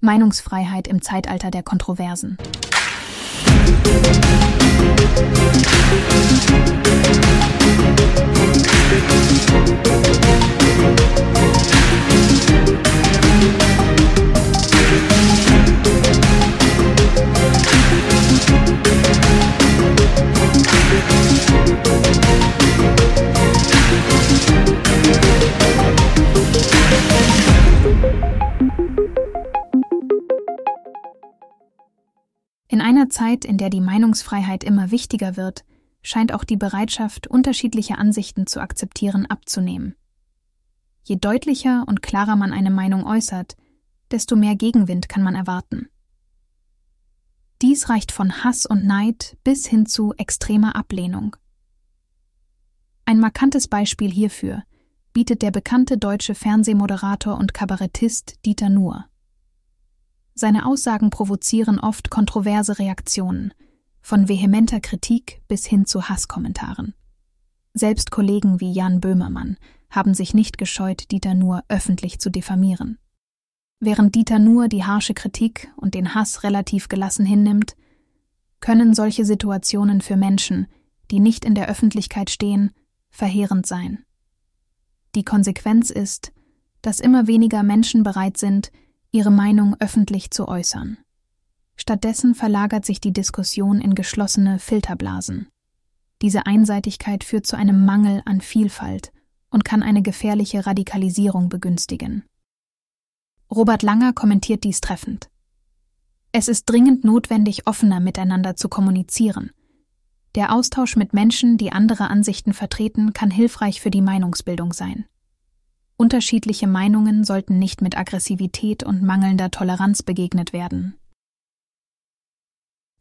Meinungsfreiheit im Zeitalter der Kontroversen. In einer Zeit, in der die Meinungsfreiheit immer wichtiger wird, scheint auch die Bereitschaft, unterschiedliche Ansichten zu akzeptieren, abzunehmen. Je deutlicher und klarer man eine Meinung äußert, desto mehr Gegenwind kann man erwarten. Dies reicht von Hass und Neid bis hin zu extremer Ablehnung. Ein markantes Beispiel hierfür bietet der bekannte deutsche Fernsehmoderator und Kabarettist Dieter Nuhr. Seine Aussagen provozieren oft kontroverse Reaktionen, von vehementer Kritik bis hin zu Hasskommentaren. Selbst Kollegen wie Jan Böhmermann haben sich nicht gescheut, Dieter Nuhr öffentlich zu diffamieren. Während Dieter Nuhr die harsche Kritik und den Hass relativ gelassen hinnimmt, können solche Situationen für Menschen, die nicht in der Öffentlichkeit stehen, verheerend sein. Die Konsequenz ist, dass immer weniger Menschen bereit sind, ihre Meinung öffentlich zu äußern. Stattdessen verlagert sich die Diskussion in geschlossene Filterblasen. Diese Einseitigkeit führt zu einem Mangel an Vielfalt und kann eine gefährliche Radikalisierung begünstigen. Robert Langer kommentiert dies treffend. Es ist dringend notwendig, offener miteinander zu kommunizieren. Der Austausch mit Menschen, die andere Ansichten vertreten, kann hilfreich für die Meinungsbildung sein. Unterschiedliche Meinungen sollten nicht mit Aggressivität und mangelnder Toleranz begegnet werden.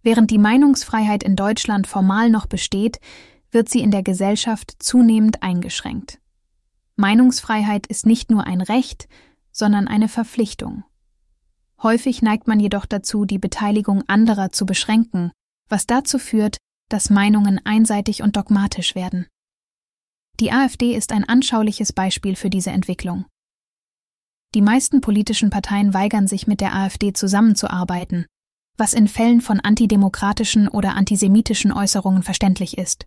Während die Meinungsfreiheit in Deutschland formal noch besteht, wird sie in der Gesellschaft zunehmend eingeschränkt. Meinungsfreiheit ist nicht nur ein Recht, sondern eine Verpflichtung. Häufig neigt man jedoch dazu, die Beteiligung anderer zu beschränken, was dazu führt, dass Meinungen einseitig und dogmatisch werden. Die AfD ist ein anschauliches Beispiel für diese Entwicklung. Die meisten politischen Parteien weigern sich mit der AfD zusammenzuarbeiten, was in Fällen von antidemokratischen oder antisemitischen Äußerungen verständlich ist.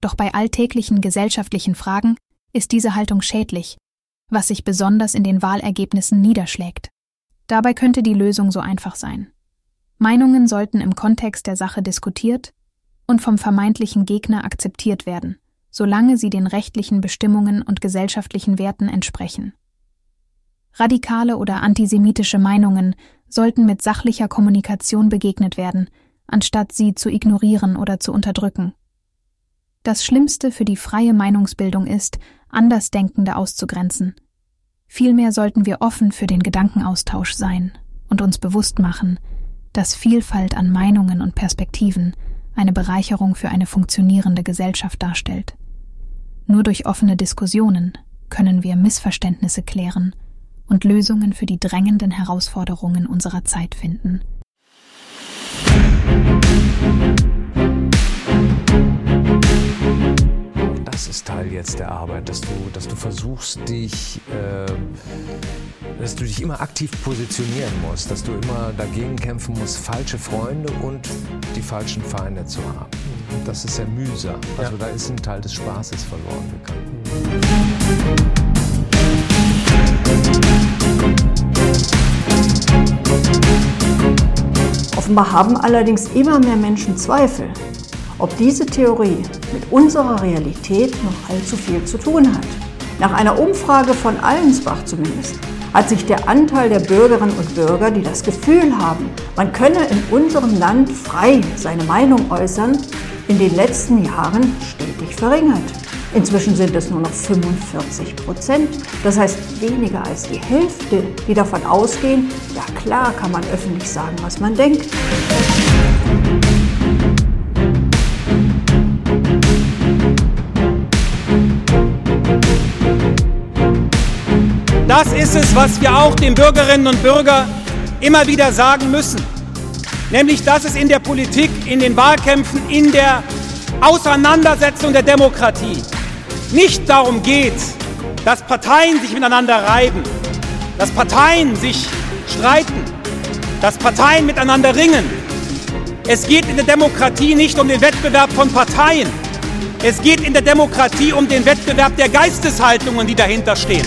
Doch bei alltäglichen gesellschaftlichen Fragen ist diese Haltung schädlich, was sich besonders in den Wahlergebnissen niederschlägt. Dabei könnte die Lösung so einfach sein. Meinungen sollten im Kontext der Sache diskutiert und vom vermeintlichen Gegner akzeptiert werden solange sie den rechtlichen Bestimmungen und gesellschaftlichen Werten entsprechen. Radikale oder antisemitische Meinungen sollten mit sachlicher Kommunikation begegnet werden, anstatt sie zu ignorieren oder zu unterdrücken. Das Schlimmste für die freie Meinungsbildung ist, Andersdenkende auszugrenzen. Vielmehr sollten wir offen für den Gedankenaustausch sein und uns bewusst machen, dass Vielfalt an Meinungen und Perspektiven eine Bereicherung für eine funktionierende Gesellschaft darstellt. Nur durch offene Diskussionen können wir Missverständnisse klären und Lösungen für die drängenden Herausforderungen unserer Zeit finden. Das ist Teil jetzt der Arbeit, dass du, dass du versuchst, dich, äh, dass du dich immer aktiv positionieren musst, dass du immer dagegen kämpfen musst, falsche Freunde und die falschen Feinde zu haben. Das ist sehr mühsam. Also ja. da ist ein Teil des Spaßes verloren gegangen. Offenbar haben allerdings immer mehr Menschen Zweifel, ob diese Theorie mit unserer Realität noch allzu viel zu tun hat. Nach einer Umfrage von Allensbach zumindest hat sich der Anteil der Bürgerinnen und Bürger, die das Gefühl haben, man könne in unserem Land frei seine Meinung äußern, in den letzten Jahren stetig verringert. Inzwischen sind es nur noch 45 Prozent. Das heißt weniger als die Hälfte, die davon ausgehen, ja klar kann man öffentlich sagen, was man denkt. Das ist es, was wir auch den Bürgerinnen und Bürgern immer wieder sagen müssen nämlich dass es in der Politik, in den Wahlkämpfen, in der Auseinandersetzung der Demokratie nicht darum geht, dass Parteien sich miteinander reiben, dass Parteien sich streiten, dass Parteien miteinander ringen. Es geht in der Demokratie nicht um den Wettbewerb von Parteien. Es geht in der Demokratie um den Wettbewerb der Geisteshaltungen, die dahinter stehen.